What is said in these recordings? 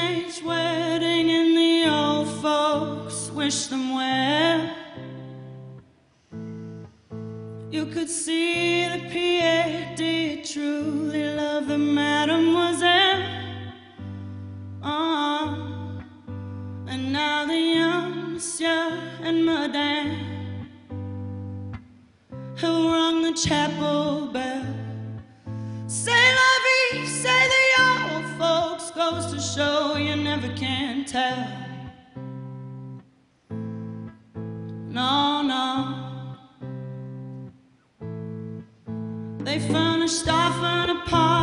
teenage wedding and the old folks wish them well. You could see the Pierre did truly love the mademoiselle. Uh, and now the young monsieur and madame have rung the chapel bell. Say never can tell. No, no. They furnished off an apartment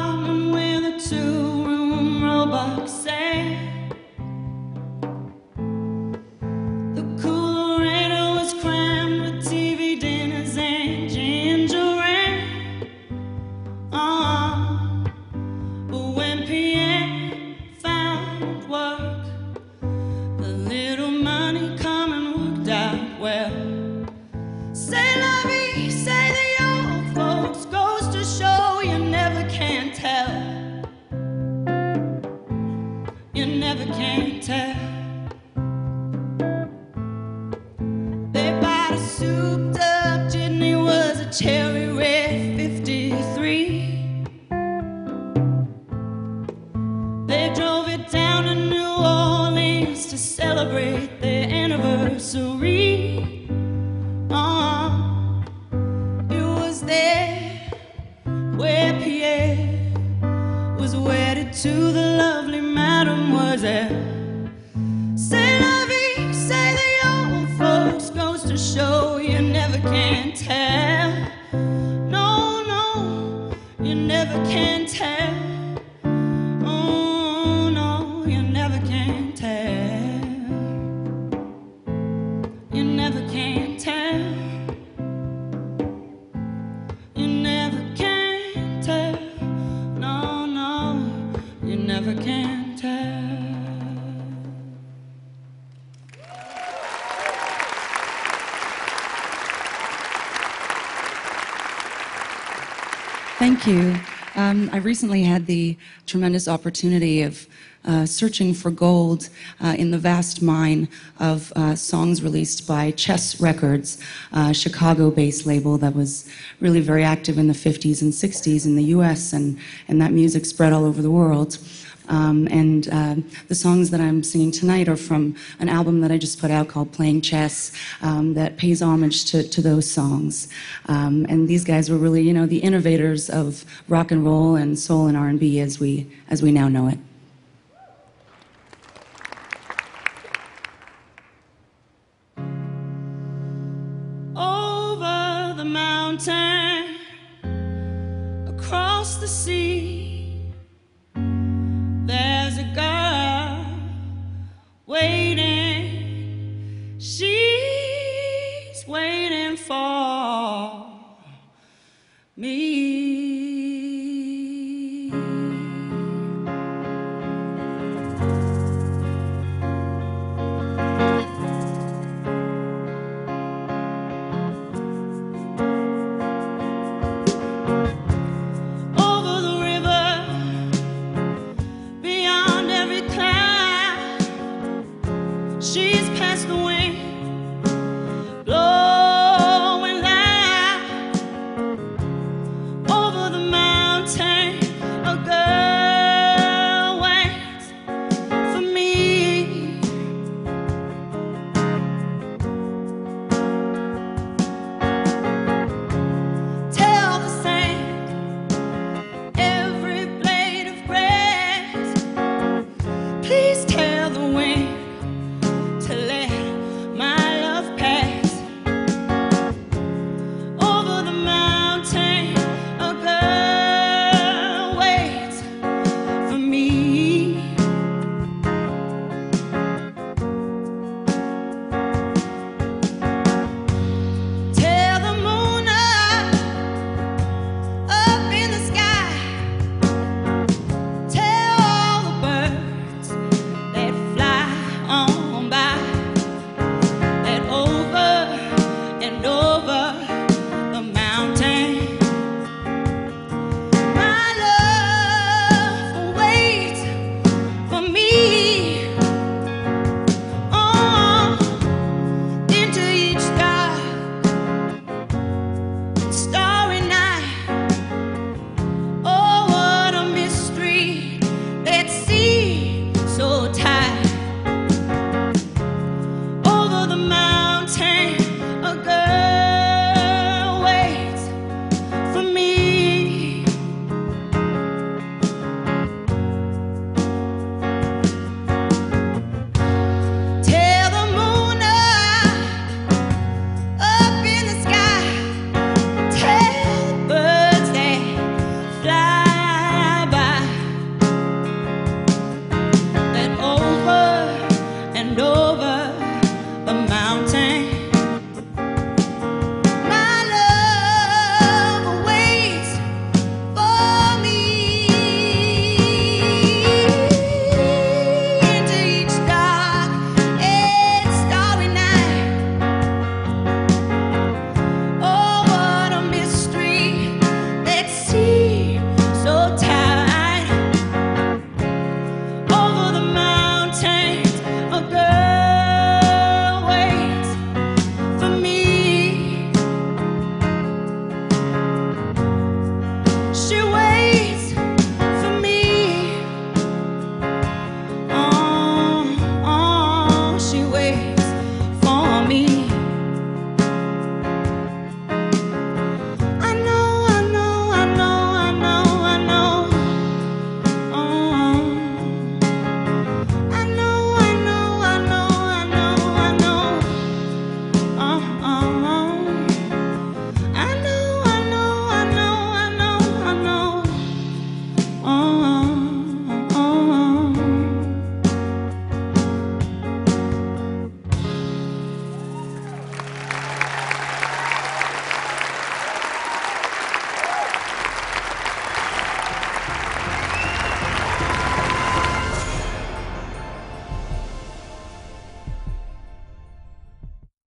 their anniversary. Uh, it was there where Pierre was wedded to the lovely mademoiselle. Say vie, say the old folks, goes to show you never can tell. Thank you. Um, I recently had the tremendous opportunity of uh, searching for gold uh, in the vast mine of uh, songs released by Chess Records, a Chicago based label that was really very active in the 50s and 60s in the US, and, and that music spread all over the world. Um, and uh, the songs that I'm singing tonight are from an album that I just put out called Playing Chess um, that pays homage to, to those songs. Um, and these guys were really, you know, the innovators of rock and roll and soul and R&B as we as we now know it. over the mountain, across the sea.